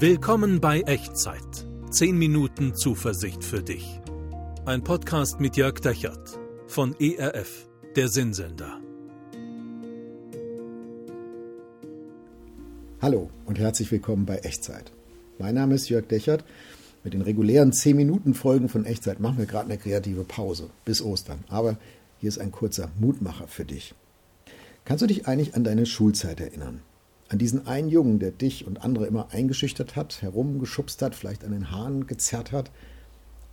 Willkommen bei Echtzeit. 10 Minuten Zuversicht für dich. Ein Podcast mit Jörg Dechert von ERF, der Sinnsender. Hallo und herzlich willkommen bei Echtzeit. Mein Name ist Jörg Dechert. Mit den regulären 10 Minuten Folgen von Echtzeit machen wir gerade eine kreative Pause bis Ostern. Aber hier ist ein kurzer Mutmacher für dich. Kannst du dich eigentlich an deine Schulzeit erinnern? An diesen einen Jungen, der dich und andere immer eingeschüchtert hat, herumgeschubst hat, vielleicht an den Haaren gezerrt hat,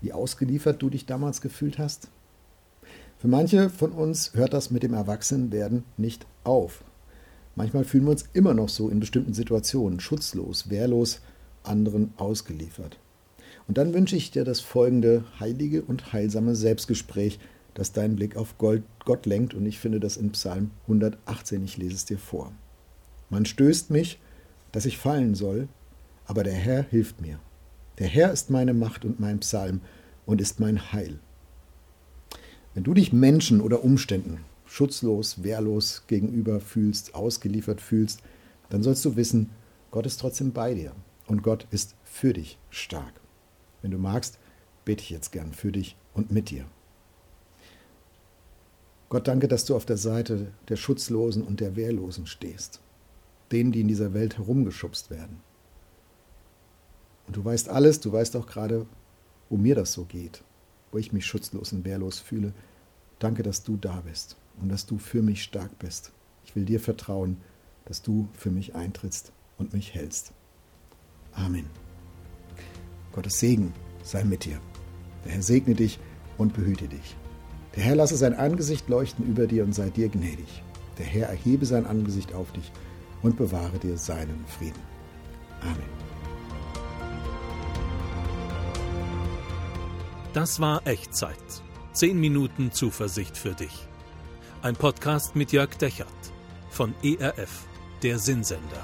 wie ausgeliefert du dich damals gefühlt hast? Für manche von uns hört das mit dem Erwachsenwerden nicht auf. Manchmal fühlen wir uns immer noch so in bestimmten Situationen, schutzlos, wehrlos, anderen ausgeliefert. Und dann wünsche ich dir das folgende heilige und heilsame Selbstgespräch, das deinen Blick auf Gott lenkt. Und ich finde das in Psalm 118. Ich lese es dir vor. Man stößt mich, dass ich fallen soll, aber der Herr hilft mir. Der Herr ist meine Macht und mein Psalm und ist mein Heil. Wenn du dich Menschen oder Umständen schutzlos, wehrlos gegenüber fühlst, ausgeliefert fühlst, dann sollst du wissen, Gott ist trotzdem bei dir und Gott ist für dich stark. Wenn du magst, bete ich jetzt gern für dich und mit dir. Gott danke, dass du auf der Seite der Schutzlosen und der Wehrlosen stehst denen, die in dieser Welt herumgeschubst werden. Und du weißt alles, du weißt auch gerade, wo mir das so geht, wo ich mich schutzlos und wehrlos fühle. Danke, dass du da bist und dass du für mich stark bist. Ich will dir vertrauen, dass du für mich eintrittst und mich hältst. Amen. Gottes Segen sei mit dir. Der Herr segne dich und behüte dich. Der Herr lasse sein Angesicht leuchten über dir und sei dir gnädig. Der Herr erhebe sein Angesicht auf dich und bewahre dir seinen Frieden. Amen. Das war Echtzeit. Zehn Minuten Zuversicht für dich. Ein Podcast mit Jörg Dechert von ERF, der Sinnsender.